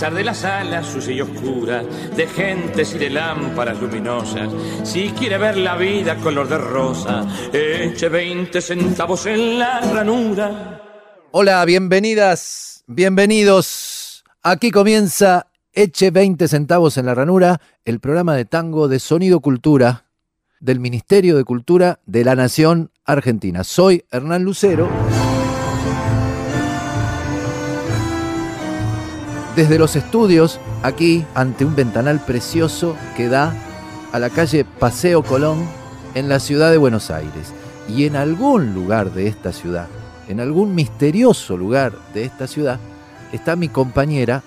De la sala sucia y oscura, de gentes y de lámparas luminosas, si quiere ver la vida color de rosa, eche 20 centavos en la ranura. Hola, bienvenidas, bienvenidos. Aquí comienza Eche 20 centavos en la ranura, el programa de tango de Sonido Cultura del Ministerio de Cultura de la Nación Argentina. Soy Hernán Lucero. Desde los estudios, aquí, ante un ventanal precioso que da a la calle Paseo Colón en la ciudad de Buenos Aires. Y en algún lugar de esta ciudad, en algún misterioso lugar de esta ciudad, está mi compañera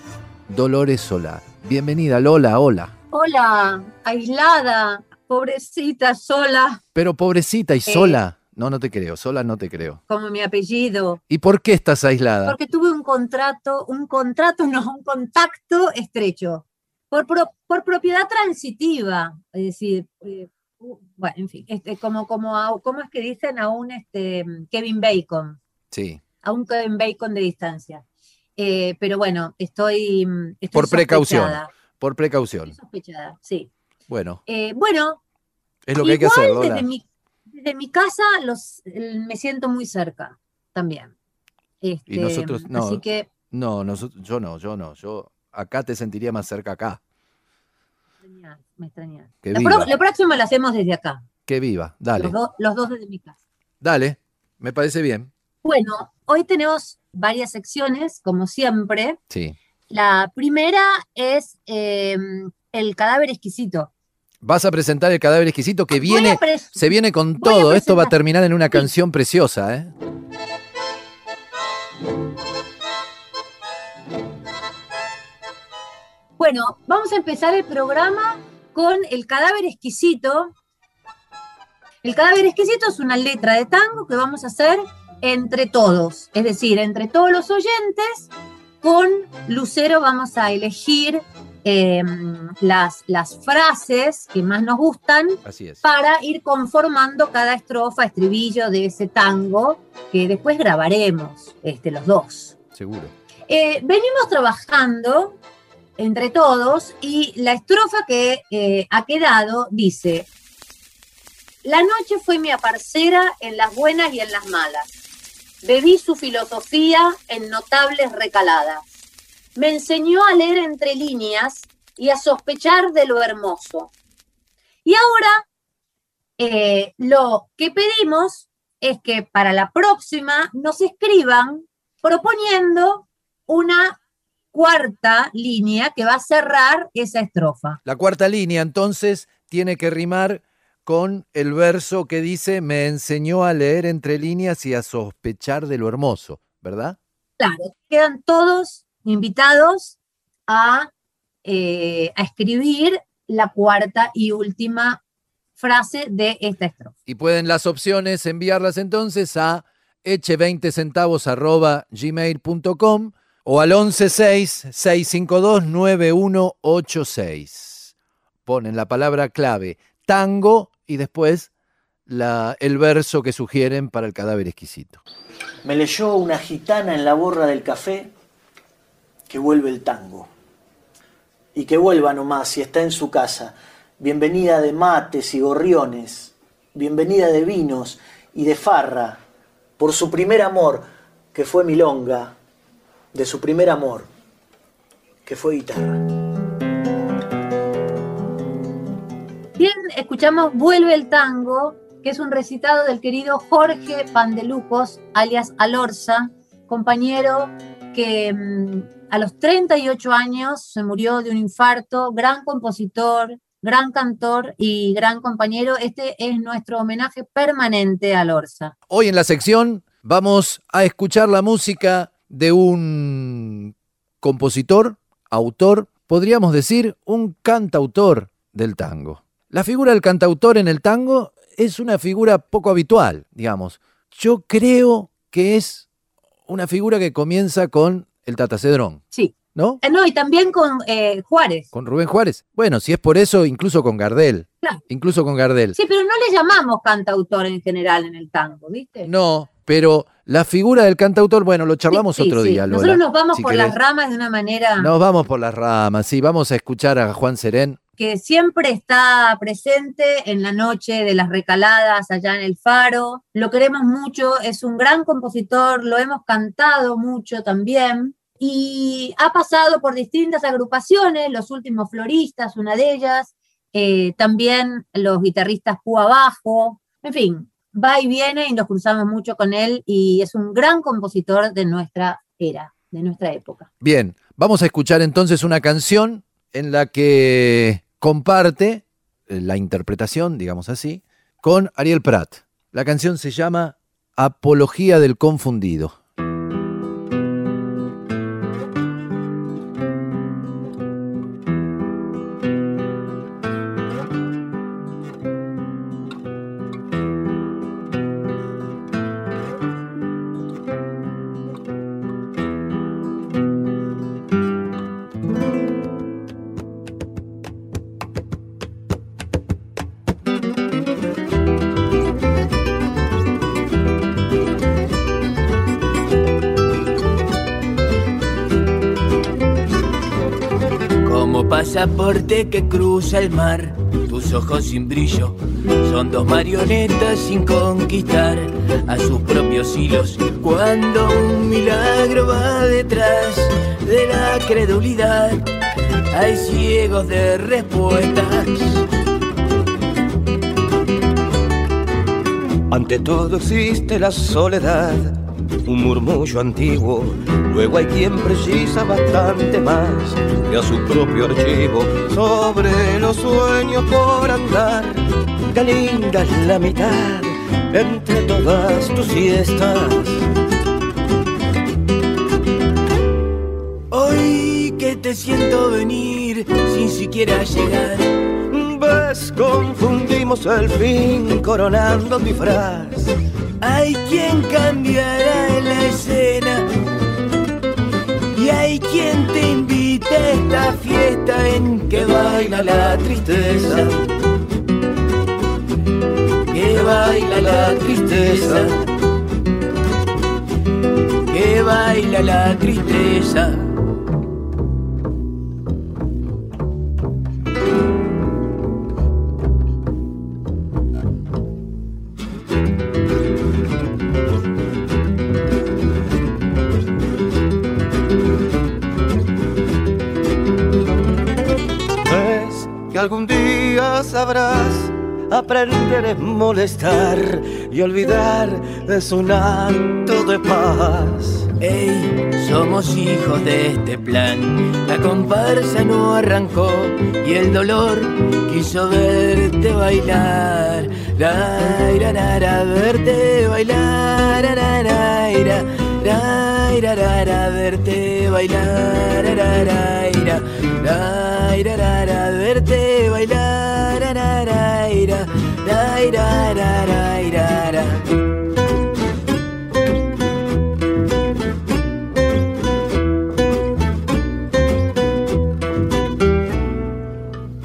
Dolores Solá. Bienvenida, Lola, hola. Hola, aislada, pobrecita, sola, Pero pobrecita y Eh. sola. No, no te creo, sola no te creo. como mi apellido. ¿Y por qué estás aislada? Porque tuve un contrato, un contrato, no, un contacto estrecho. Por, pro- por propiedad transitiva. Es decir, eh, bueno, en fin, este, como, como, a- ¿cómo es que dicen a un este, Kevin Bacon? Sí, A un Kevin Bacon de distancia. Eh, pero bueno, estoy, mm, estoy Por precaución. por precaución. Estoy sospechada, sí. Bueno, Eh, bueno, es lo que hay que hacer, Lola. Desde mi, desde mi casa los, me siento muy cerca también. Este, nosotros no. Así que No, nosotros, yo no, yo no. Yo acá te sentiría más cerca acá. me extrañas, me extrañas. La, próxima hacemos desde acá. Que viva. Dale, Los, dos- los dos desde mi casa. dale. Me parece bien. Bueno, hoy tenemos varias secciones, como siempre. Sí. La primera es eh, el cadáver exquisito. Vas a presentar el cadáver exquisito que viene, se viene con todo. Esto va a terminar en una canción preciosa, ¿eh? Bueno, vamos a empezar el programa con el cadáver exquisito. El cadáver exquisito es una letra de tango que vamos a hacer entre todos, es decir, entre todos los oyentes. Con Lucero vamos a elegir eh, las, las frases que más nos gustan Así es. para ir conformando cada estrofa, estribillo de ese tango que después grabaremos este, los dos. Seguro. Eh, venimos trabajando entre todos y la estrofa que eh, ha quedado dice, la noche fue mi aparcera en las buenas y en las malas. Bebí su filosofía en notables recaladas. Me enseñó a leer entre líneas y a sospechar de lo hermoso. Y ahora eh, lo que pedimos es que para la próxima nos escriban proponiendo una cuarta línea que va a cerrar esa estrofa. La cuarta línea, entonces, tiene que rimar con el verso que dice, me enseñó a leer entre líneas y a sospechar de lo hermoso, ¿verdad? Claro, quedan todos invitados a, eh, a escribir la cuarta y última frase de esta estrofa. Y pueden las opciones enviarlas entonces a eche20 centavos arroba gmail.com o al 116-652-9186. Ponen la palabra clave tango y después la- el verso que sugieren para el cadáver exquisito. Me leyó una gitana en la borra del café que vuelve el tango. Y que vuelva nomás si está en su casa. Bienvenida de mates y gorriones. Bienvenida de vinos y de farra. Por su primer amor, que fue milonga. De su primer amor, que fue guitarra. Bien, escuchamos Vuelve el tango que es un recitado del querido Jorge Pandelucos, alias Alorza, compañero que mm, a los 38 años se murió de un infarto, gran compositor, gran cantor y gran compañero. Este es nuestro homenaje permanente a Lorza. Hoy en la sección vamos a escuchar la música de un compositor, autor, podríamos decir un cantautor del tango. La figura del cantautor en el tango es una figura poco habitual, digamos. Yo creo que es una figura que comienza con el Tata Cedrón. Sí. ¿No? Eh, no, y también con eh, Juárez. Con Rubén Juárez. Bueno, si es por eso, incluso con Gardel. Claro. Incluso con Gardel. Sí, pero no le llamamos cantautor en general en el tango, ¿viste? No, pero la figura del cantautor, bueno, lo charlamos Sí, otro sí. día, Lola. Nosotros nos vamos si por querés. las ramas de una manera Nos vamos por las ramas, sí, vamos a escuchar a Juan Serén. Que siempre está presente en la noche de las recaladas allá en el Faro. Lo queremos mucho, es un gran compositor, lo hemos cantado mucho también. Y ha pasado por distintas agrupaciones, los últimos floristas, una de ellas, eh, también los guitarristas Púa Bajo, en fin, va y viene y nos cruzamos mucho con él y es un gran compositor de nuestra era, de nuestra época. Bien, vamos a escuchar entonces una canción en la que comparte eh, la interpretación, digamos así, con Ariel Prat. La canción se llama Apología del Confundido. Pasaporte que cruza el mar, tus ojos sin brillo son dos marionetas sin conquistar a sus propios hilos. Cuando un milagro va detrás de la credulidad, hay ciegos de respuestas. Ante todo existe la soledad, un murmullo antiguo. Luego hay quien precisa bastante más que a su propio archivo sobre los sueños por andar. Qué linda es la mitad entre todas tus siestas. Hoy que te siento venir sin siquiera llegar. Ves, confundimos el fin coronando frase. Hay quien cambiará la escena y hay quien te invita a esta fiesta en que baila la tristeza. Que baila la tristeza. Que baila la tristeza. Que algún día sabrás aprender a molestar y olvidar es un acto de paz. Ey, somos hijos de este plan. La comparsa no arrancó y el dolor quiso verte bailar. La, ira, ra, ra, verte bailar. ra, ra, ira, ra, ira, ra, ra, verte bailar. ra, ra, ira, ra, ira, ra, ra, verte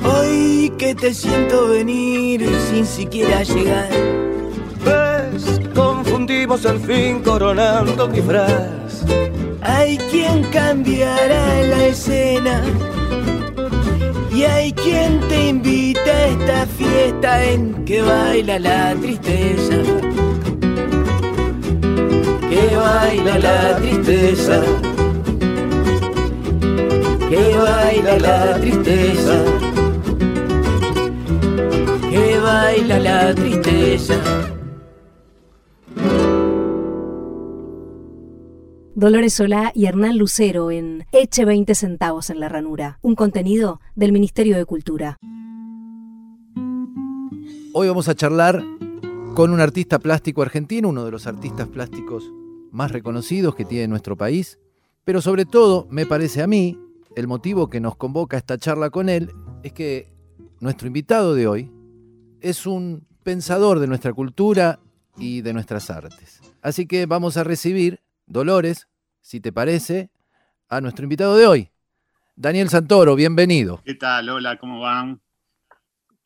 Hoy que te siento venir sin siquiera llegar. Ves, confundimos el fin coronando mi frase. Hay quien cambiará la escena y hay quien te invita a esta fiesta en que baila la tristeza. Que baila la tristeza. Que baila la tristeza. Que baila la tristeza. Dolores Solá y Hernán Lucero en Eche 20 centavos en la ranura, un contenido del Ministerio de Cultura. Hoy vamos a charlar con un artista plástico argentino, uno de los artistas plásticos más reconocidos que tiene nuestro país, pero sobre todo, me parece a mí, el motivo que nos convoca a esta charla con él es que nuestro invitado de hoy es un pensador de nuestra cultura y de nuestras artes. Así que vamos a recibir, Dolores, si te parece, a nuestro invitado de hoy, Daniel Santoro, bienvenido. ¿Qué tal? Hola, ¿cómo van?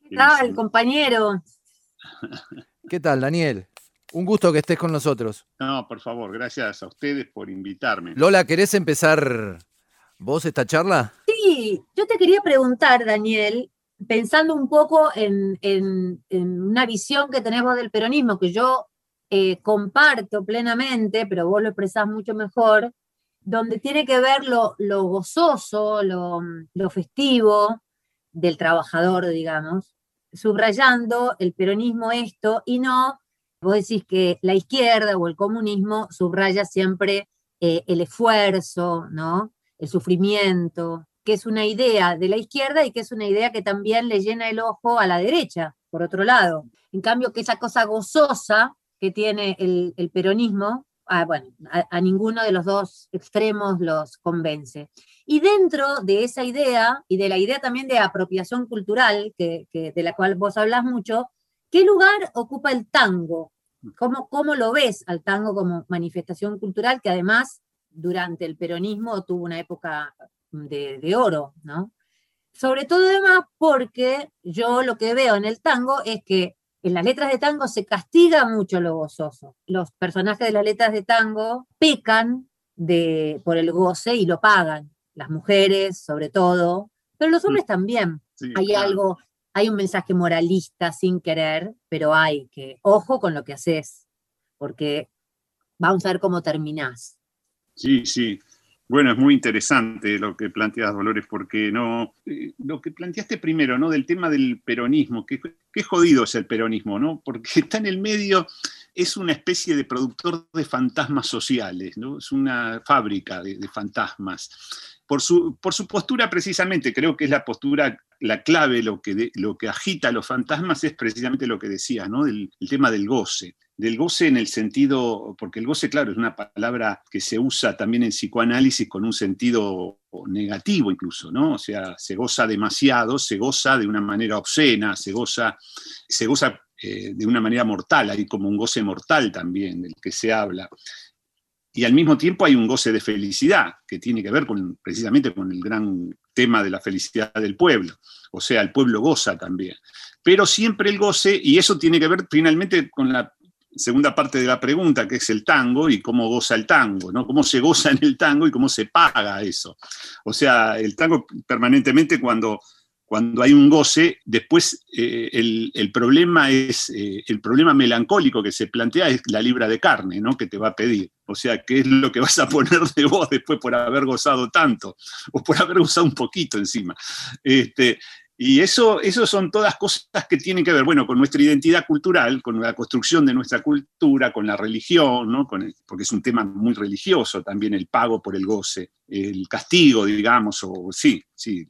¿Qué tal, compañero? ¿Qué tal, Daniel? Un gusto que estés con nosotros. No, por favor, gracias a ustedes por invitarme. Lola, ¿querés empezar vos esta charla? Sí, yo te quería preguntar, Daniel, pensando un poco en, una visión que tenemos del peronismo, que yo eh, comparto plenamente, pero vos lo expresás mucho mejor, donde tiene que ver lo, gozoso, lo, festivo del trabajador, digamos, subrayando el peronismo esto y no, vos decís que la izquierda o el comunismo subraya siempre eh, el esfuerzo, ¿no? El sufrimiento, que es una idea de la izquierda y que es una idea que también le llena el ojo a la derecha, por otro lado. En cambio, que esa cosa gozosa que tiene el, peronismo, ah, bueno, a, ninguno de los dos extremos los convence. Y dentro de esa idea, y de la idea también de apropiación cultural, que, de la cual vos hablas mucho, ¿qué lugar ocupa el tango? ¿Cómo, ¿Cómo lo ves al tango como manifestación cultural que además durante el peronismo tuvo una época de, de oro, ¿no? Sobre todo además porque yo lo que veo en el tango es que en las letras de tango se castiga mucho lo gozoso. Los personajes de las letras de tango pecan de, por el goce y lo pagan. Las mujeres, sobre todo, pero los hombres también. hay algo, hay un mensaje moralista sin querer, pero hay que, ojo con lo que haces, porque vamos a ver cómo terminás. Sí, sí. Bueno, es muy interesante lo que planteas, Dolores, porque no, eh, lo que planteaste primero, ¿no? Del tema del peronismo, que, qué jodido es el peronismo, ¿no? Porque está en el medio, es una especie de productor de fantasmas sociales, ¿no? Es una fábrica de, fantasmas. Por su, por su, postura, precisamente, creo que es la postura, la clave, lo que, lo que agita a los fantasmas es precisamente lo que decías, ¿no? el tema del goce del goce en el sentido, porque el goce, claro, es una palabra que se usa también en psicoanálisis con un sentido negativo incluso, ¿no? O sea, se goza demasiado, se goza de una manera obscena, se goza, se goza eh, de una manera mortal, hay como un goce mortal también del que se habla. Y al mismo tiempo hay un goce de felicidad, que tiene que ver con, precisamente con el gran tema de la felicidad del pueblo. O sea, el pueblo goza también. Pero siempre el goce, y eso tiene que ver finalmente con la segunda parte de la pregunta, que es el tango y cómo goza el tango, ¿no? Cómo se goza en el tango y cómo se paga eso. O sea, el tango permanentemente cuando, cuando hay un goce, después eh, el, problema es, eh, el problema melancólico que se plantea es la libra de carne, ¿no? Que te va a pedir. O sea, ¿qué es lo que vas a poner de vos después por haber gozado tanto? O por haber gozado un poquito encima. Este, y eso, eso son todas cosas que tienen que ver, bueno, con nuestra identidad cultural, con la construcción de nuestra cultura, con la religión, ¿no? porque es un tema muy religioso también el pago por el goce, el castigo, digamos, o sí, sí,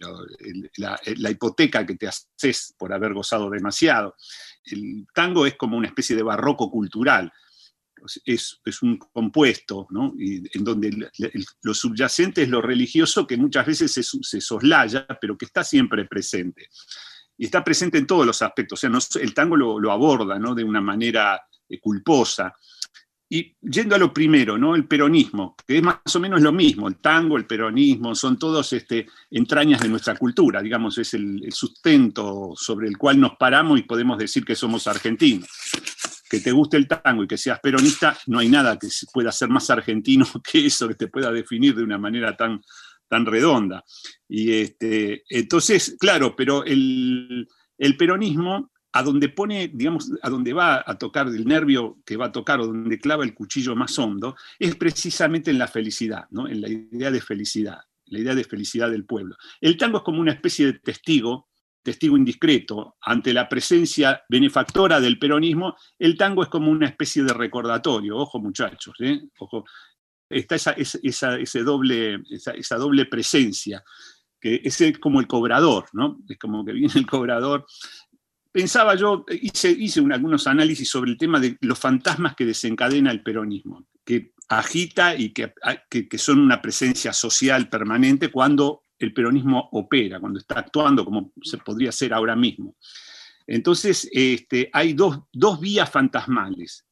la, la hipoteca que te haces por haber gozado demasiado. El tango es como una especie de barroco cultural es, un compuesto, ¿no? en donde lo subyacente es lo religioso que muchas veces se, soslaya, pero que está siempre presente. Y está presente en todos los aspectos. O sea, el tango lo, aborda ¿no? de una manera eh, culposa. Y yendo a lo primero, ¿no? El peronismo, que es más o menos lo mismo, el tango, el peronismo, son todos este, entrañas de nuestra cultura, digamos, es el, sustento sobre el cual nos paramos y podemos decir que somos argentinos que te guste el tango y que seas peronista, no hay nada que pueda ser más argentino que eso, que te pueda definir de una manera tan, tan redonda. Y este, entonces, claro, pero el, peronismo, a donde pone, digamos, a donde va a tocar el nervio que va a tocar o donde clava el cuchillo más hondo, es precisamente en la felicidad, ¿no? en la idea de felicidad, la idea de felicidad del pueblo. El tango es como una especie de testigo testigo indiscreto ante la presencia benefactora del peronismo, el tango es como una especie de recordatorio. Ojo muchachos, ¿eh? Ojo. está esa, esa, ese doble, esa, doble presencia, que es como el cobrador, ¿no? Es como que viene el cobrador. Pensaba yo, hice, hice algunos análisis sobre el tema de los fantasmas que desencadena el peronismo, que agita y que, que son una presencia social permanente cuando el peronismo opera, cuando está actuando como se podría hacer ahora mismo. Entonces, este, hay dos, vías fantasmales.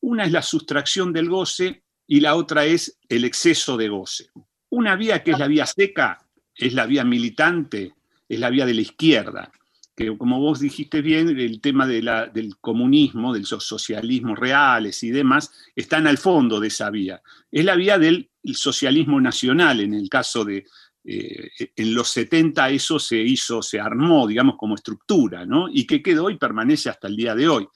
Una es la sustracción del goce y la otra es el exceso de goce. Una vía que es la vía seca, es la vía militante, es la vía de la izquierda, que como vos dijiste bien, el tema de del comunismo, del socialismo reales y demás, están al fondo de esa vía. Es la vía del socialismo nacional, en el caso de, eh, en los 70 eso se hizo, se armó, digamos, como estructura, ¿no? Y que quedó y permanece hasta el día de hoy.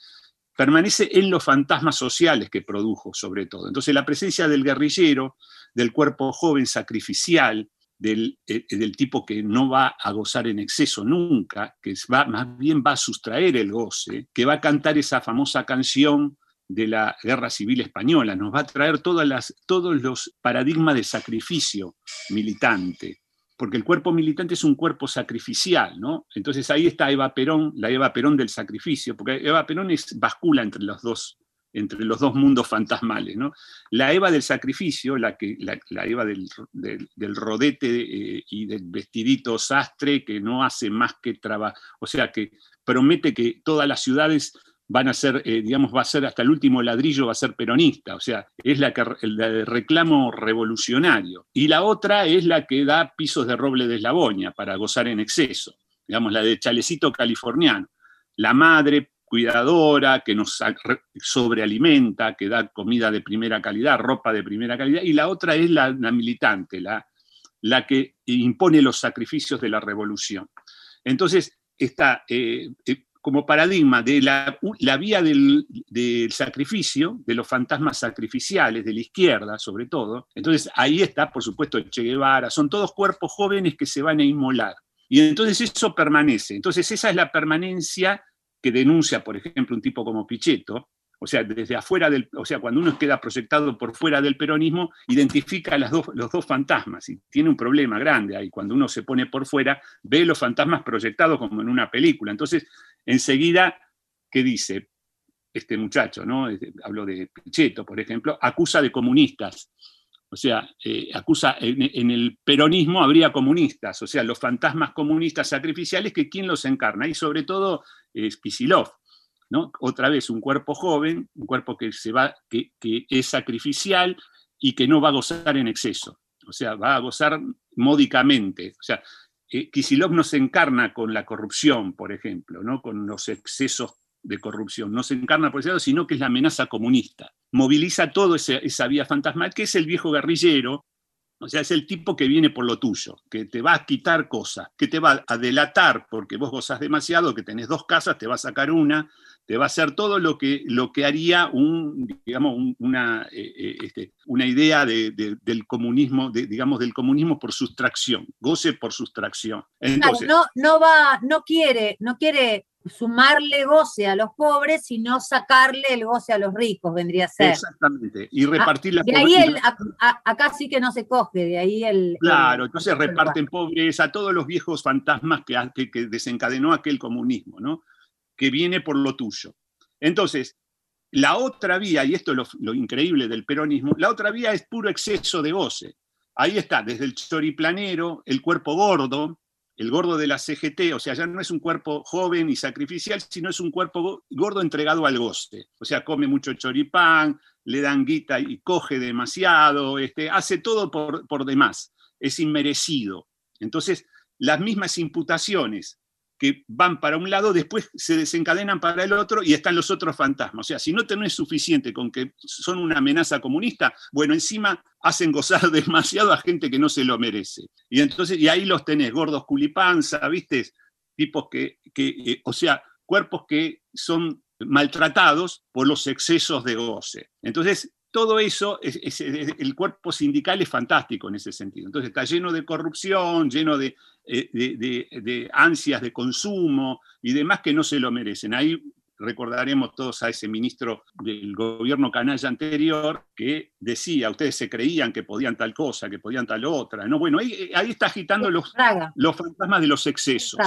Permanece en los fantasmas sociales que produjo, sobre todo. Entonces, la presencia del guerrillero, del cuerpo joven sacrificial, del, eh, del, tipo que no va a gozar en exceso nunca, que va, más bien va a sustraer el goce, que va a cantar esa famosa canción de la Guerra Civil Española, nos va a traer todas las, todos los paradigmas de sacrificio militante, porque el cuerpo militante es un cuerpo sacrificial, ¿no? Entonces ahí está Eva Perón, la Eva Perón del sacrificio, porque Eva Perón es bascula entre los dos, entre los dos mundos fantasmales, ¿no? La Eva del sacrificio, la, que, la, Eva del, del, rodete eh, y del vestidito sastre que no hace más que trabajar, o sea, que promete que todas las ciudades van a ser, eh, digamos, va a ser hasta el último ladrillo, va a ser peronista, o sea, es la que reclamo revolucionario. Y la otra es la que da pisos de roble de eslaboña para gozar en exceso, digamos, la de chalecito californiano. La madre cuidadora, que nos sobrealimenta, que da comida de primera calidad, ropa de primera calidad, y la otra es la, militante, la, la que impone los sacrificios de la revolución. Entonces, está, eh, eh, como paradigma de la, vía del, sacrificio, de los fantasmas sacrificiales, de la izquierda sobre todo. Entonces ahí está, por supuesto, Che Guevara, son todos cuerpos jóvenes que se van a inmolar. Y entonces eso permanece. Entonces esa es la permanencia que denuncia, por ejemplo, un tipo como Pichetto, o sea, desde afuera del, o sea, cuando uno queda proyectado por fuera del peronismo, identifica las dos, los dos fantasmas y tiene un problema grande ahí. Cuando uno se pone por fuera, ve los fantasmas proyectados como en una película. Entonces, enseguida, ¿qué dice? Este muchacho, ¿no? Hablo de Pichetto, por ejemplo, acusa de comunistas. O sea, eh, acusa, en, el peronismo habría comunistas, o sea, los fantasmas comunistas sacrificiales que quién los encarna, y sobre todo es Kisilov. Otra vez un cuerpo joven, un cuerpo que, se va, que, es sacrificial y que no va a gozar en exceso, o sea, va a gozar módicamente. O sea, eh, Kisilov no se encarna con la corrupción, por ejemplo, ¿no? con los excesos de corrupción, no se encarna por ese lado, sino que es la amenaza comunista. Moviliza toda esa vía fantasmal, que es el viejo guerrillero, o sea, es el tipo que viene por lo tuyo, que te va a quitar cosas, que te va a delatar porque vos gozás demasiado, que tenés dos casas, te va a sacar una, te va a hacer todo lo que, lo que haría un, digamos, una, eh, eh, este, una idea del comunismo, digamos, del comunismo por sustracción, goce por sustracción. Entonces, no, no va, no quiere, no quiere sumarle goce a los pobres, sino sacarle el goce a los ricos, vendría a ser. Exactamente, y repartir la de ahí el, acá sí que no se coge, de ahí el... Claro, entonces reparten pobreza, todos los viejos fantasmas que, que, desencadenó aquel comunismo, ¿no? Que viene por lo tuyo. Entonces, la otra vía, y esto es lo, increíble del peronismo, la otra vía es puro exceso de goce. Ahí está, desde el choriplanero, el cuerpo gordo, el gordo de la CGT, o sea, ya no es un cuerpo joven y sacrificial, sino es un cuerpo gordo entregado al goce. O sea, come mucho choripán, le dan guita y coge demasiado, este, hace todo por demás, es inmerecido. Entonces, las mismas imputaciones que van para un lado, después se desencadenan para el otro y están los otros fantasmas. O sea, si no tenés suficiente con que son una amenaza comunista, bueno, encima hacen gozar demasiado a gente que no se lo merece. Y entonces, y ahí los tenés, gordos culipanza, ¿viste? Tipos que, que eh, o sea, cuerpos que son maltratados por los excesos de goce. Entonces, todo eso, el cuerpo sindical es fantástico en ese sentido. Entonces está lleno de corrupción, lleno de, de, ansias de consumo y demás que no se lo merecen. Ahí recordaremos todos a ese ministro del gobierno canalla anterior que decía, ustedes se creían que podían tal cosa, que podían tal otra. ¿no? Bueno, ahí, ahí está agitando los, los fantasmas de los excesos.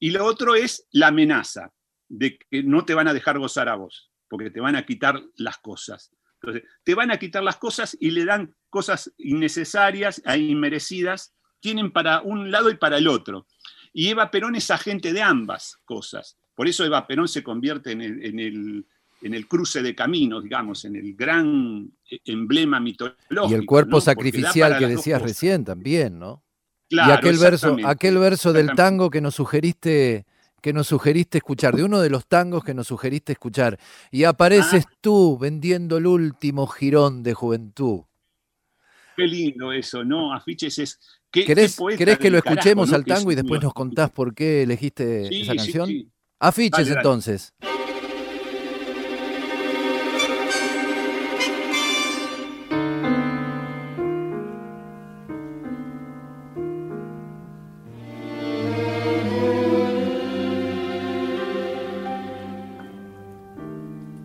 Y lo otro es la amenaza de que no te van a dejar gozar a vos, porque te van a quitar las cosas. Entonces, te van a quitar las cosas y le dan cosas innecesarias e inmerecidas, tienen para un lado y para el otro. Y Eva Perón es agente de ambas cosas. Por eso Eva Perón se convierte en el, en el, cruce de caminos, digamos, en el gran emblema mitológico. Y el cuerpo sacrificial que decías recién también, ¿no? Claro, y aquel verso, aquel verso del tango que nos sugeriste que nos sugeriste escuchar, de uno de los tangos que nos sugeriste escuchar. Y apareces ah. tú vendiendo el último jirón de juventud. Qué lindo eso, ¿no? Afiches es. ¿Querés, que lo escuchemos al tango y después nos contás por qué elegiste esa canción? Afiches entonces.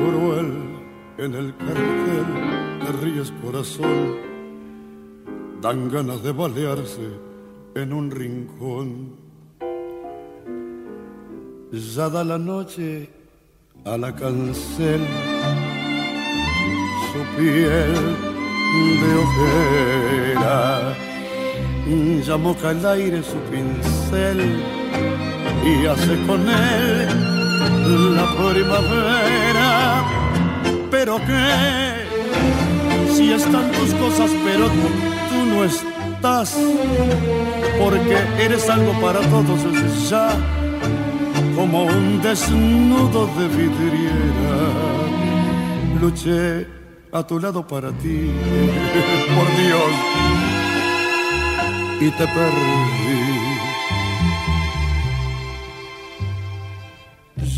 cruel en el cartel, te ríes corazón, dan ganas de balearse en un rincón. Ya da la noche a la cancel, su piel de ojera, ya moca el aire su pincel y hace con él la primavera. Pero que si están tus cosas, pero tú, no estás, porque eres algo para todos, es ya como un desnudo de vidriera. Luché a tu lado para ti, por Dios, y te perdí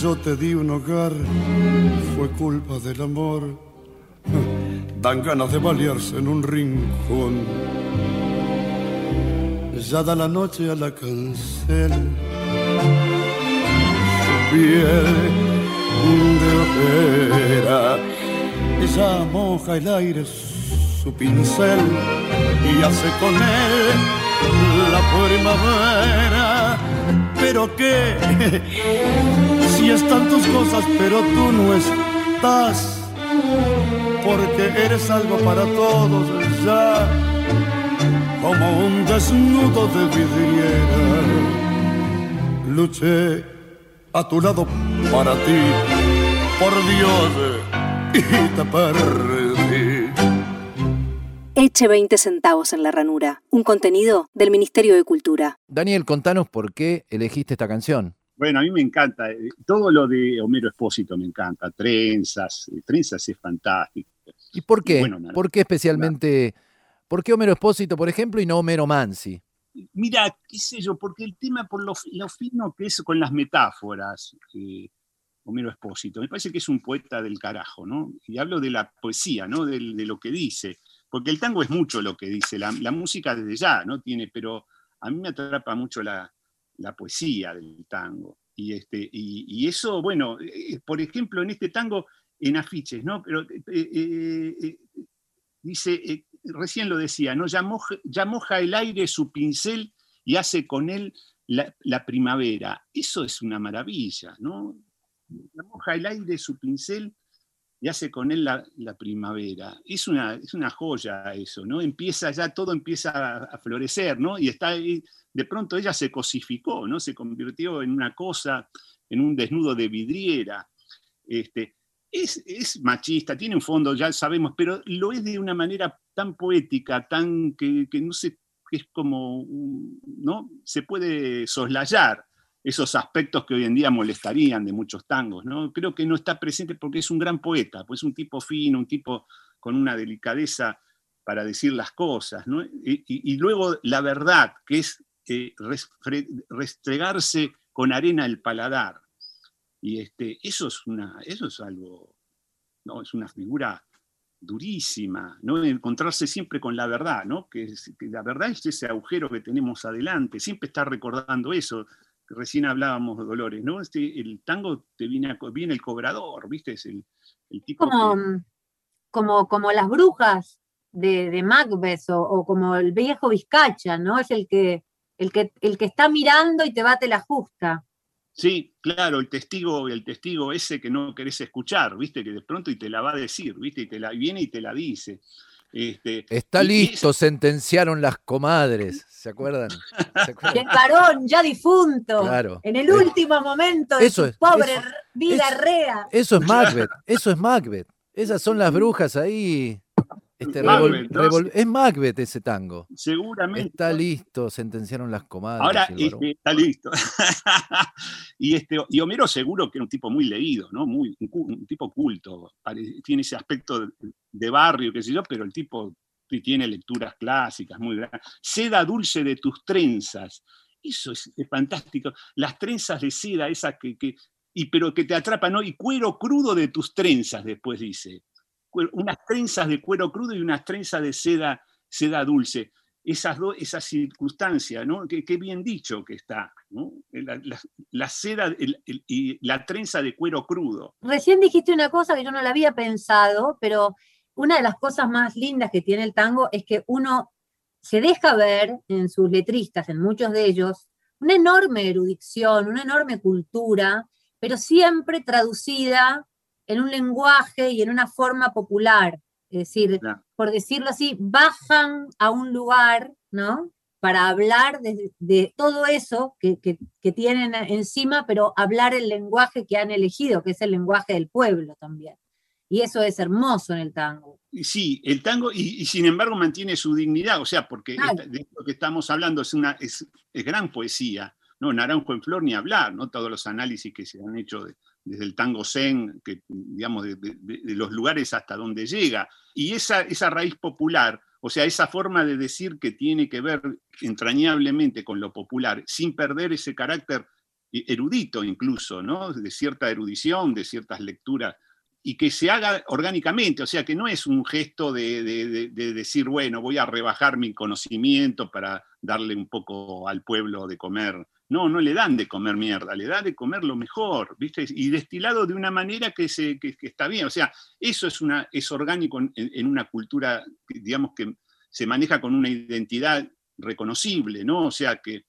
yo te di un hogar fue culpa del amor. Dan ganas de balearse en un rincón. Ya da la noche a la cancel. Su piel de ojera. Ella moja el aire su pincel y hace con él la primavera. Pero qué están tus cosas, pero tú no estás, porque eres algo para todos ya, como un desnudo de vidriera. Luché a tu lado para ti, por Dios, y te perdí. Eche 20 centavos en la ranura, un contenido del Ministerio de Cultura. Daniel, contanos por qué elegiste esta canción. Bueno, a mí me encanta, eh, todo lo de Homero Espósito me encanta, trenzas, eh, trenzas es fantástico. ¿Y por qué? ¿Por qué especialmente, por qué Homero Espósito, por ejemplo, y no Homero Mansi? Mira, qué sé yo, porque el tema, por lo, fino que es con las metáforas, eh, Homero Espósito, me parece que es un poeta del carajo, ¿no? Y hablo de la poesía, ¿no? De, lo que dice, porque el tango es mucho lo que dice, la, la música desde ya, ¿no? Tiene, pero a mí me atrapa mucho la, la poesía del tango. Y, este, y, eso, bueno, eh, por ejemplo, en este tango, en afiches, ¿no? Pero eh, eh, dice, recién lo decía, ¿no? Ya moja, el aire su pincel y hace con él la, primavera. Eso es una maravilla, ¿no? Ya moja el aire su pincel y hace con él la, la primavera. Es una, es una joya eso, ¿no? Empieza ya, todo empieza a, a florecer, ¿no? Y está ahí, de pronto ella se cosificó, ¿no? Se convirtió en una cosa, en un desnudo de vidriera. Este, es, machista, tiene un fondo, ya sabemos, pero lo es de una manera tan poética, tan que, no sé, que es como, ¿no? Se puede soslayar esos aspectos que hoy en día molestarían de muchos tangos, ¿no? Creo que no está presente porque es un gran poeta, pues es un tipo fino, un tipo con una delicadeza para decir las cosas, ¿no? Y luego la verdad, que es eh, restregarse con arena el paladar. Y este, eso es una, eso es algo, ¿no? Es una figura durísima, ¿no? Encontrarse siempre con la verdad, ¿no? Que, es- que la verdad es ese agujero que tenemos adelante, siempre estar recordando eso. Recién hablábamos de Dolores, ¿no? Este, el tango te viene, viene el cobrador, ¿viste? Es el, el tipo Como, que- como, como las brujas de, de Macbeth o, o como el viejo Vizcacha, ¿no? Es el que, el, que, el que está mirando y te bate la justa. Sí, claro, el testigo, el testigo ese que no querés escuchar, ¿viste? Que de pronto y te la va a decir, ¿viste? Y te la viene y te la dice. Este, Está listo, sentenciaron las comadres. ¿Se acuerdan? ¿Se Y acuerdan? el varón ya difunto, Claro. en el último momento de eso su es, pobre eso- vida eso- rea. Eso es Macbeth, eso es Macbeth. Esas son las brujas ahí. Este, es Macbeth ese tango. seguramente. Está listo, sentenciaron las comadres. Ahora este, está listo. y, este, y Homero seguro que era un tipo muy leído, ¿no? Muy, un, tipo culto. Tiene ese aspecto de, de barrio, qué sé yo, pero el tipo tiene lecturas clásicas muy grandes. Seda dulce de tus trenzas. Eso es, es fantástico. Las trenzas de seda, esas que, que- y, pero que te atrapan, ¿no? Y cuero crudo de tus trenzas, después dice. Unas trenzas de cuero crudo y unas trenzas de seda, seda dulce esas dos, esa circunstancia, ¿no? Qué, bien dicho que está. La, seda y la trenza de cuero crudo. Recién dijiste una cosa que yo no la había pensado, pero una de las cosas más lindas que tiene el tango es que uno se deja ver en sus letristas, en muchos de ellos, una enorme erudición, una enorme cultura, pero siempre traducida en un lenguaje y en una forma popular. Es decir, Claro. por decirlo así, bajan a un lugar, ¿no? Para hablar de, de todo eso que, que- que tienen encima, pero hablar el lenguaje que han elegido, que es el lenguaje del pueblo también. Y eso es hermoso en el tango. Sí, el tango, y, y sin embargo mantiene su dignidad, o sea, porque Claro. de esto que estamos hablando es una es, es gran poesía, ¿no? Naranjo en flor ni hablar, ¿no? Todos los análisis que se han hecho de- desde el tango zen, que, digamos, de, los lugares hasta donde llega. Y esa, esa raíz popular, o sea, esa forma de decir que tiene que ver entrañablemente con lo popular, sin perder ese carácter erudito incluso, ¿no? De cierta erudición, de ciertas lecturas y que se haga orgánicamente, o sea, que no es un gesto de- de decir, bueno, voy a rebajar mi conocimiento para darle un poco al pueblo de comer. No, no le dan de comer mierda, le da de comer lo mejor, ¿viste? Y destilado de una manera que, se, que, está bien, o sea, eso es, una, es orgánico en, una cultura, digamos, que se maneja con una identidad reconocible, ¿no? O sea, que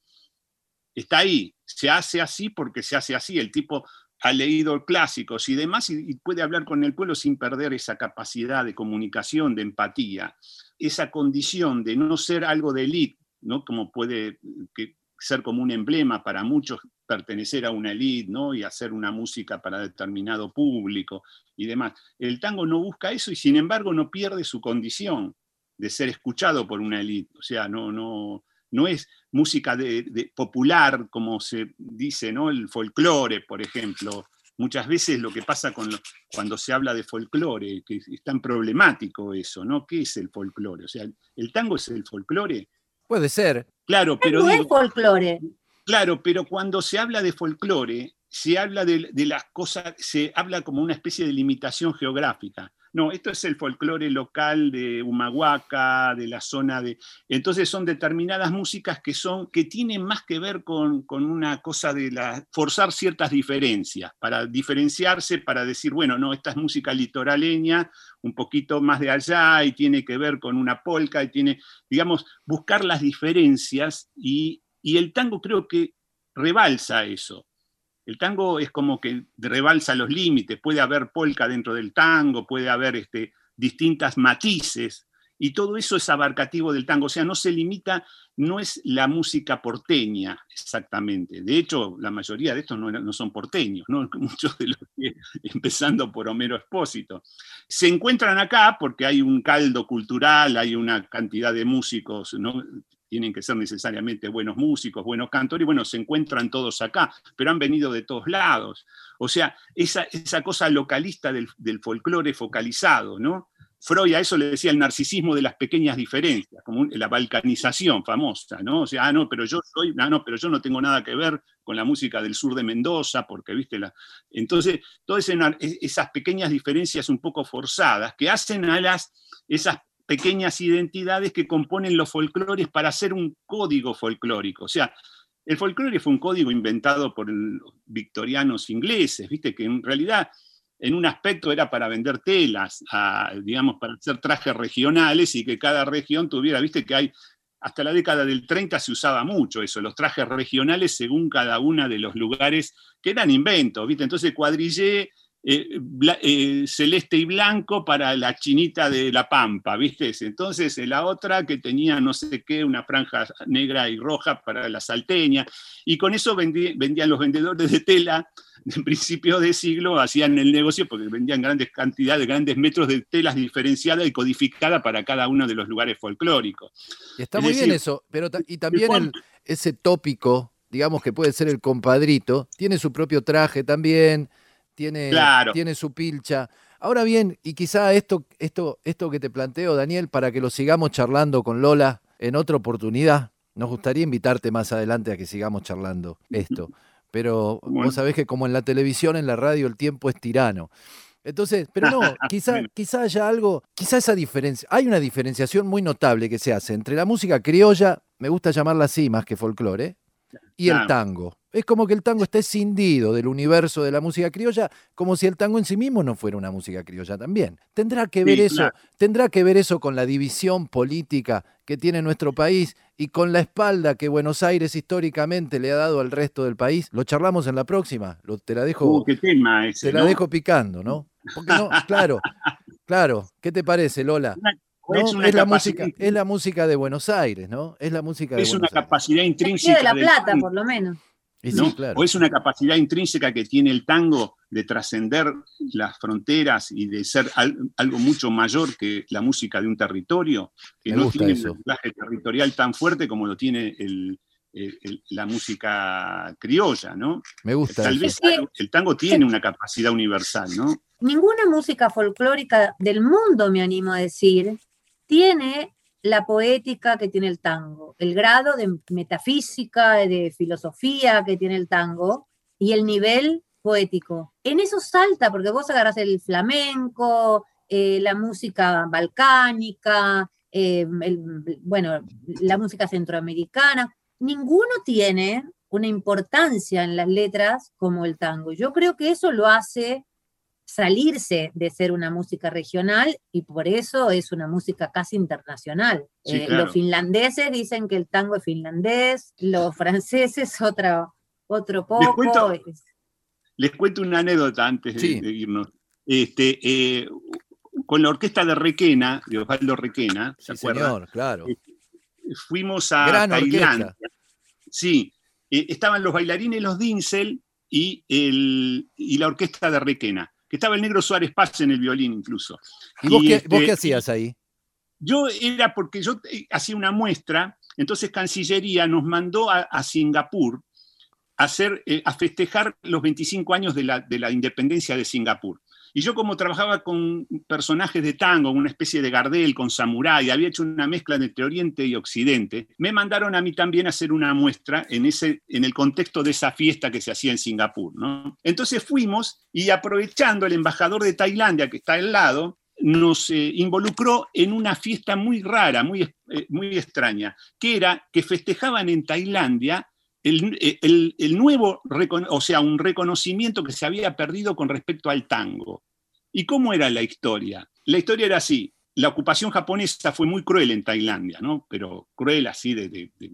está ahí, se hace así porque se hace así, el tipo ha leído clásicos y demás y, y puede hablar con el pueblo sin perder esa capacidad de comunicación, de empatía, esa condición de no ser algo de élite, ¿no? Como puede que, ser como un emblema para muchos pertenecer a una élite, ¿no? Y hacer una música para determinado público y demás. El tango no busca eso y sin embargo no pierde su condición de ser escuchado por una élite, o sea, no, no, no es música de, popular, como se dice, ¿no? El folclore, por ejemplo. Muchas veces lo que pasa con lo- cuando se habla de folclore, que es tan problemático eso, ¿no? ¿Qué es el folclore? O sea, ¿el tango es el folclore? Puede ser. Claro, pero no es digo- folclore. Claro, pero cuando se habla de folclore, se habla de, de las cosas, se habla como una especie de limitación geográfica. No, esto es el folclore local de Humahuaca, de la zona de... Entonces son determinadas músicas que, son, que tienen más que ver con, una cosa de la, forzar ciertas diferencias, para diferenciarse, para decir, bueno, no, esta es música litoraleña, un poquito más de allá y tiene que ver con una polca y tiene, digamos, buscar las diferencias y, y el tango creo que rebalsa eso el tango es como que rebalsa los límites, puede haber polka dentro del tango, puede haber este, distintas matices, y todo eso es abarcativo del tango, o sea, no se limita, no es la música porteña exactamente. De hecho, la mayoría de estos no, son porteños, ¿no? muchos de los que, empezando por Homero Espósito. Se encuentran acá porque hay un caldo cultural, hay una cantidad de músicos ¿no? Tienen que ser necesariamente buenos músicos, buenos cantores, y bueno, se encuentran todos acá, pero han venido de todos lados. O sea, esa, esa cosa localista del, del folclore focalizado, ¿no? Freud a eso le decía el narcisismo de las pequeñas diferencias, como la balcanización famosa, ¿no? O sea, ah, no, pero yo soy, ah, no, pero yo no tengo nada que ver con la música del sur de Mendoza, porque, viste, la... entonces, todas esas pequeñas diferencias un poco forzadas que hacen a las, esas pequeñas identidades que componen los folclores para hacer un código folclórico. O sea, el folclore fue un código inventado por los victorianos ingleses, viste, que en realidad en un aspecto era para vender telas, digamos, para hacer trajes regionales y que cada región tuviera, viste que hay, hasta la década del 30 se usaba mucho eso, los trajes regionales según cada uno de los lugares, que eran inventos, viste, entonces cuadrillé eh, eh, celeste y blanco para la chinita de la pampa, ¿viste? Entonces eh, la otra que tenía no sé qué, una franja negra y roja para la salteña, y con eso vendían los vendedores de tela en principio de siglo, hacían el negocio porque vendían grandes cantidades, grandes metros de telas diferenciadas y codificadas para cada uno de los lugares folclóricos. Y está muy bien eso, pero y también ese tópico, digamos que puede ser el compadrito, tiene su propio traje también tiene, tiene su pilcha. Ahora bien, y quizá esto, esto, esto que te planteo, Daniel, para que lo sigamos charlando con Lola en otra oportunidad, nos gustaría invitarte más adelante a que sigamos charlando esto. Pero vos sabés que como en la televisión, en la radio, el tiempo es tirano. Entonces, pero no, quizá, quizá haya algo, quizá esa diferencia, hay una diferenciación muy notable que se hace entre la música criolla, me gusta llamarla así más que folclore, y el tango. Es como que el tango está escindido del universo de la música criolla, como si el tango en sí mismo no fuera una música criolla también. Tendrá que ver eso, tendrá que ver eso con la división política que tiene nuestro país y con la espalda que Buenos Aires históricamente le ha dado al resto del país. Lo charlamos en la próxima. Lo, te la dejo. Uh, qué tema te la dejo picando, ¿no? no, claro, claro. ¿Qué te parece, Lola? Es, la música, es la música de Buenos Aires, ¿no? Es la música de Es una capacidad intrínseca. de la Plata, por lo menos. O es una capacidad intrínseca que tiene el tango de trascender las fronteras y de ser algo mucho mayor que la música de un territorio, que no tiene un lenguaje territorial tan fuerte como lo tiene la música criolla, ¿no? Me gusta. Tal vez el tango tiene una capacidad universal, ¿no? Ninguna música folclórica del mundo, me animo a decir, tiene la poética que tiene el tango, el grado de metafísica, de filosofía que tiene el tango y el nivel poético. En eso salta, porque vos agarras el flamenco, eh, la música balcánica, eh, bueno, la música centroamericana, ninguno tiene una importancia en las letras como el tango. Yo creo que eso lo hace salirse de ser una música regional y por eso es una música casi internacional. Eh, los finlandeses dicen que el tango es finlandés, los franceses otro, otro poco. Les cuento, una anécdota antes de, irnos. Este, eh, con la orquesta de Requena, de Osvaldo Requena, ¿se acuerdan? claro. Eh, fuimos a Tailandia. Sí, estaban los bailarines, los Dinsel y, el, y la orquesta de Requena que estaba el negro Suárez Paz en el violín incluso. ¿Y, vos, qué, este, hacías ahí? Yo era porque yo eh, hacía una muestra, entonces Cancillería nos mandó a, Singapur a, hacer, eh, a festejar los 25 años de la, de la independencia de Singapur. Y yo como trabajaba con personajes de tango, una especie de Gardel con samurái, había hecho una mezcla entre Oriente y Occidente, me mandaron a mí también a hacer una muestra en, ese, en el contexto de esa fiesta que se hacía en Singapur. ¿no? Entonces fuimos y aprovechando el embajador de Tailandia que está al lado, nos eh, involucró en una fiesta muy rara, muy, eh, muy extraña, que era que festejaban en Tailandia el, eh, el- el nuevo, o sea, un reconocimiento que se había perdido con respecto al tango. ¿Y cómo era la historia? La historia era así. La ocupación japonesa fue muy cruel en Tailandia, ¿no? Pero cruel así de, de- de-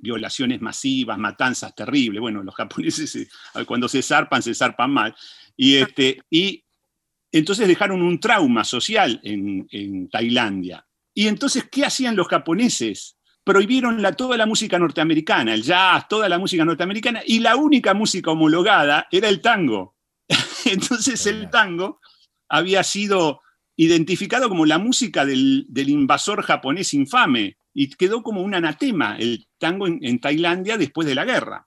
violaciones masivas, matanzas terribles. Bueno, los japoneses se- cuando se zarpan, se zarpan mal. Y, este, y entonces dejaron un trauma social en, en Tailandia. Y entonces, ¿qué hacían los japoneses? Prohibieron la- toda la música norteamericana, el jazz, toda la música norteamericana, y la única música homologada era el tango. Entonces el tango había sido identificado como la música del, del invasor japonés infame y quedó como un anatema el tango en, en Tailandia después de la guerra.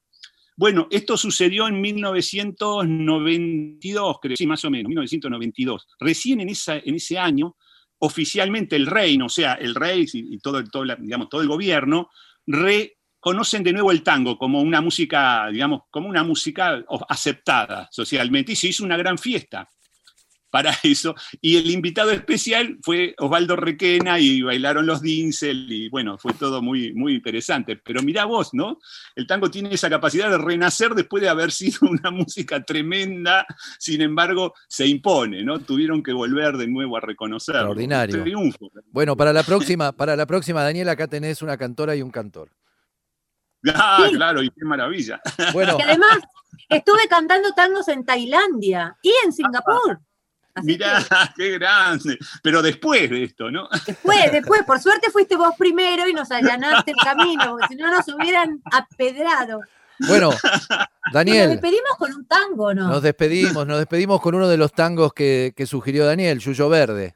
Bueno, esto sucedió en 1992, creo, sí, más o menos, 1992. Recién en, esa, en ese año, oficialmente el reino, o sea, el rey y, todo, el- todo digamos, todo el gobierno, reconocen de nuevo el tango como una música, digamos, como una música aceptada socialmente y se hizo una gran fiesta para eso. Y el invitado especial fue Osvaldo Requena y bailaron los Dinsel y bueno, fue todo muy, muy interesante. Pero mirá vos, ¿no? El tango tiene esa capacidad de renacer después de haber sido una música tremenda, sin embargo, se impone, ¿no? Tuvieron que volver de nuevo a reconocerlo. Extraordinario. Un triunfo. Bueno, para la próxima, para la próxima, Daniel, acá tenés una cantora y un cantor. Ah, claro, y qué maravilla. Bueno, Que además estuve cantando tangos en Tailandia y en Singapur. Así Mirá, qué grande. Pero después de esto, ¿no? después, después, por suerte fuiste vos primero y nos allanaste el camino, porque si no nos hubieran apedrado. bueno, Nos Daniel, despedimos con un tango, ¿no? nos despedimos, nos despedimos con uno de los tangos que, que sugirió Daniel, Yuyo Verde.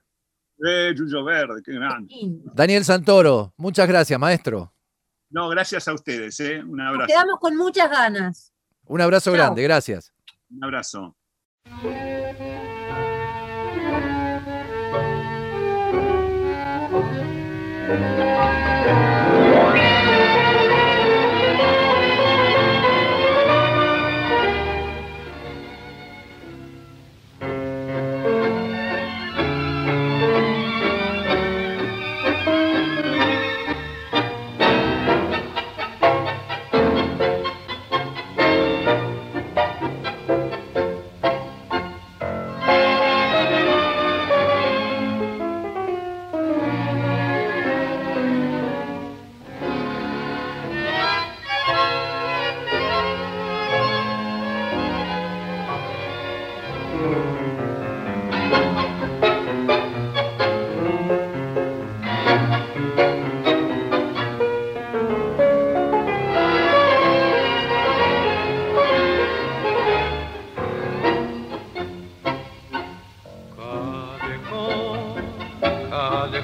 Eh, Yuyo Verde, qué grande. Daniel Santoro, muchas gracias, maestro. No, gracias a ustedes, ¿eh? Un Nos abrazo. quedamos con muchas ganas. Un abrazo Chao. grande, gracias. Un abrazo. Callejón,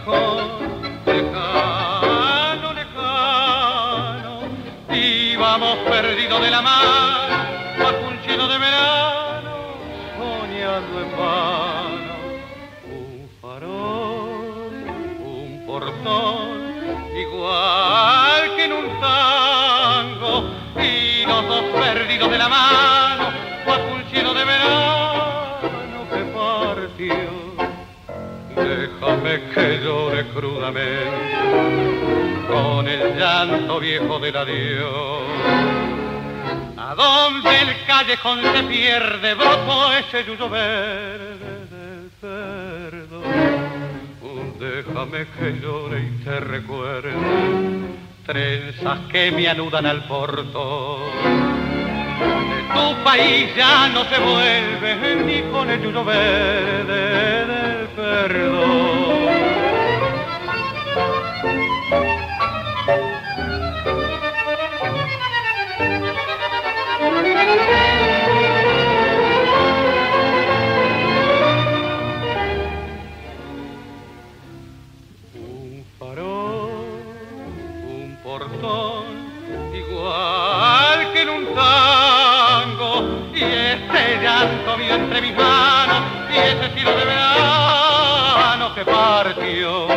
callejón, lejano, lejano, íbamos perdidos de la mar, crudamente con el llanto viejo del adiós. A donde el callejón se pierde, brotó ese yuyo verde del perdón. Déjame que llore y te recuerde, trenzas que me anudan al portón. Tu país ya no se vuelve ni con el yuyo verde del perdón. Entre mis manos, ese de verano partió.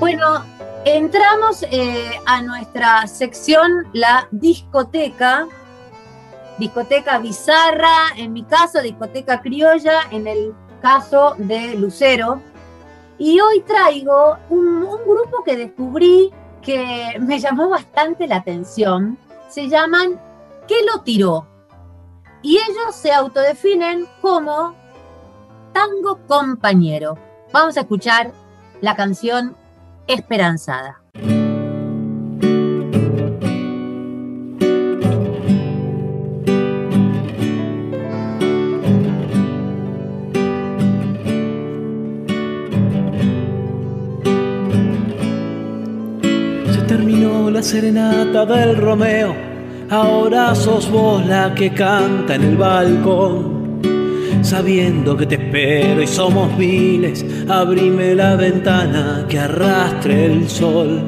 Bueno, entramos eh, a nuestra sección, la discoteca. Discoteca bizarra, en mi caso, discoteca criolla, en el caso de Lucero. Y hoy traigo un, un grupo que descubrí que me llamó bastante la atención. Se llaman ¿Qué lo tiró? Y ellos se autodefinen como tango compañero. Vamos a escuchar la canción Esperanzada. Se terminó la serenata del Romeo, ahora sos vos la que canta en el balcón. Sabiendo que te espero y somos miles, abrime la ventana que arrastre el sol.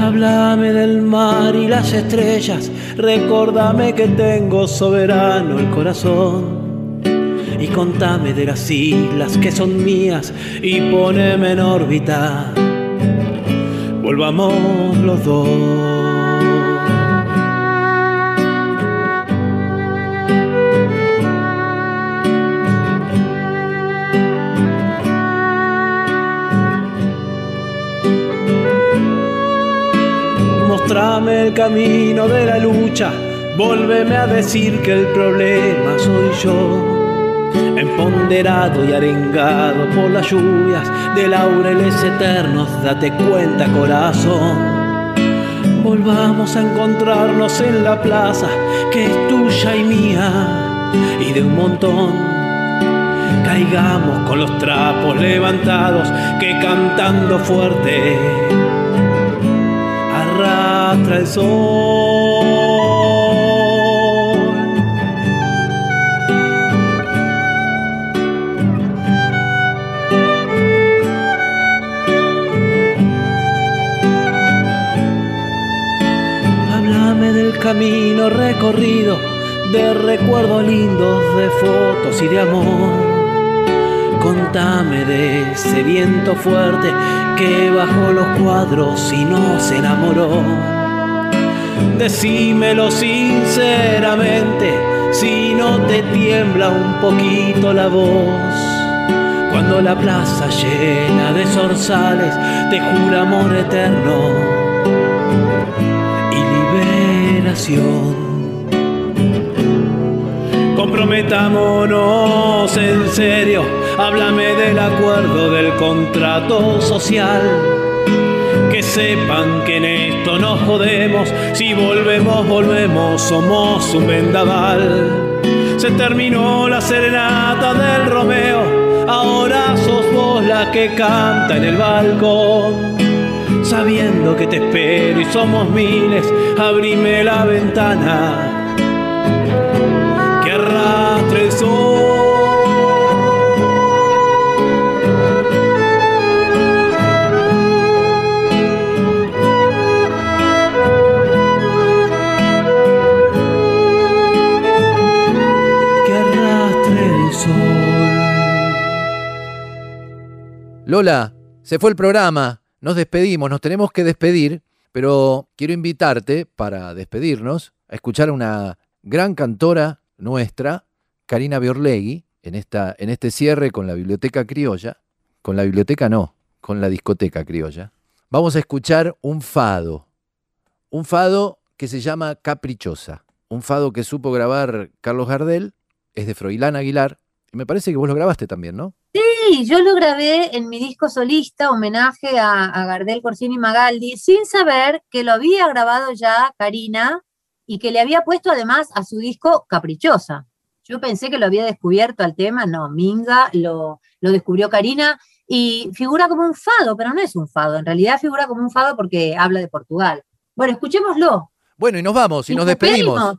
Háblame del mar y las estrellas, recordame que tengo soberano el corazón. Y contame de las islas que son mías y poneme en órbita. Volvamos los dos. Mostrame el camino de la lucha, volveme a decir que el problema soy yo. Emponderado y arengado por las lluvias de laureles eternos, date cuenta corazón. Volvamos a encontrarnos en la plaza que es tuya y mía y de un montón. Caigamos con los trapos levantados que cantando fuerte el sol. Háblame del camino recorrido, de recuerdos lindos, de fotos y de amor. Contame de ese viento fuerte que bajó los cuadros y nos enamoró. Decímelo sinceramente, si no te tiembla un poquito la voz. Cuando la plaza llena de zorzales te jura amor eterno y liberación. Comprometámonos en serio, háblame del acuerdo del contrato social. Que en esto nos jodemos, si volvemos, volvemos, somos un vendaval. Se terminó la serenata del Romeo, ahora sos vos la que canta en el balcón. Sabiendo que te espero y somos miles, abrime la ventana que arrastre el sol. Lola, se fue el programa, nos despedimos, nos tenemos que despedir, pero quiero invitarte para despedirnos a escuchar a una gran cantora nuestra, Karina Biorlegui, en, esta, en este cierre con la Biblioteca Criolla, con la biblioteca no, con la discoteca criolla. Vamos a escuchar un fado, un fado que se llama Caprichosa, un fado que supo grabar Carlos Gardel, es de Froilán Aguilar, y me parece que vos lo grabaste también, ¿no? Sí, yo lo grabé en mi disco solista, homenaje a, a Gardel, Corsini y Magaldi, sin saber que lo había grabado ya Karina y que le había puesto además a su disco Caprichosa. Yo pensé que lo había descubierto al tema, no, Minga lo, lo descubrió Karina y figura como un fado, pero no es un fado, en realidad figura como un fado porque habla de Portugal. Bueno, escuchémoslo. Bueno, y nos vamos, y nos despedimos.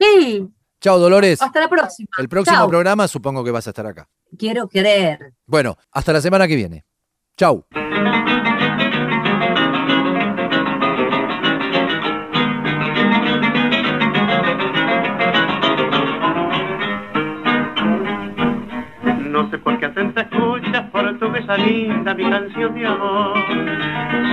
Sí, Chao, Dolores. hasta la próxima. El próximo Chau. programa supongo que vas a estar acá. Quiero creer. Bueno, hasta la semana que viene. Chau. No sé por qué atenta escuchas portuguesa linda mi canción de amor.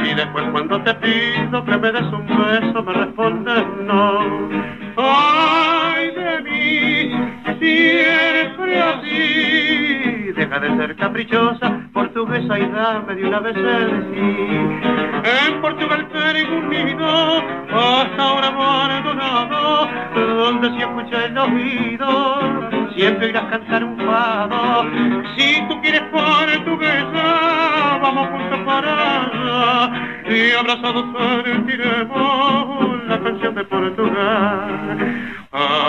Si después cuando te pido que me des un beso me respondes no. Ay de mí, siempre así. Deja de ser caprichosa, portuguesa y dame de una vez el sí. En Portugal nido, hasta ahora abandonado, donde si escucha el oído, siempre irás a cantar un fado. Si tú quieres portuguesa, vamos juntos para allá, y abrazados sentiremos la canción de Portugal. Decídete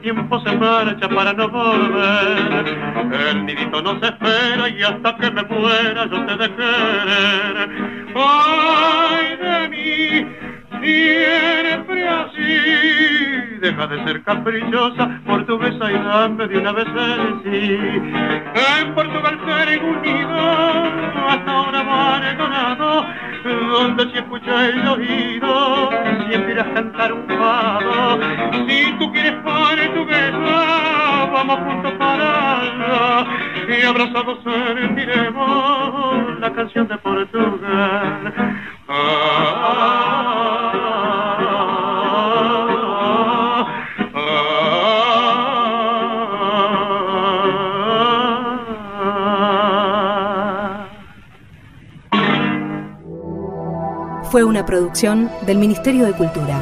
tiempo se marcha para no volver. El nidito no se espera y hasta que me muera yo te de querer. Ay de mí, siempre así. Deja de ser caprichosa, portuguesa y dame de una vez el sí. En Portugal seré unido, hasta ahora abandonado, donde si escucha el oído, siempre irás a cantar un fado. Si tú vamos juntos para allá, y abrazados sentiremos la canción de Portugal. Fue una producción del Ministerio de Cultura.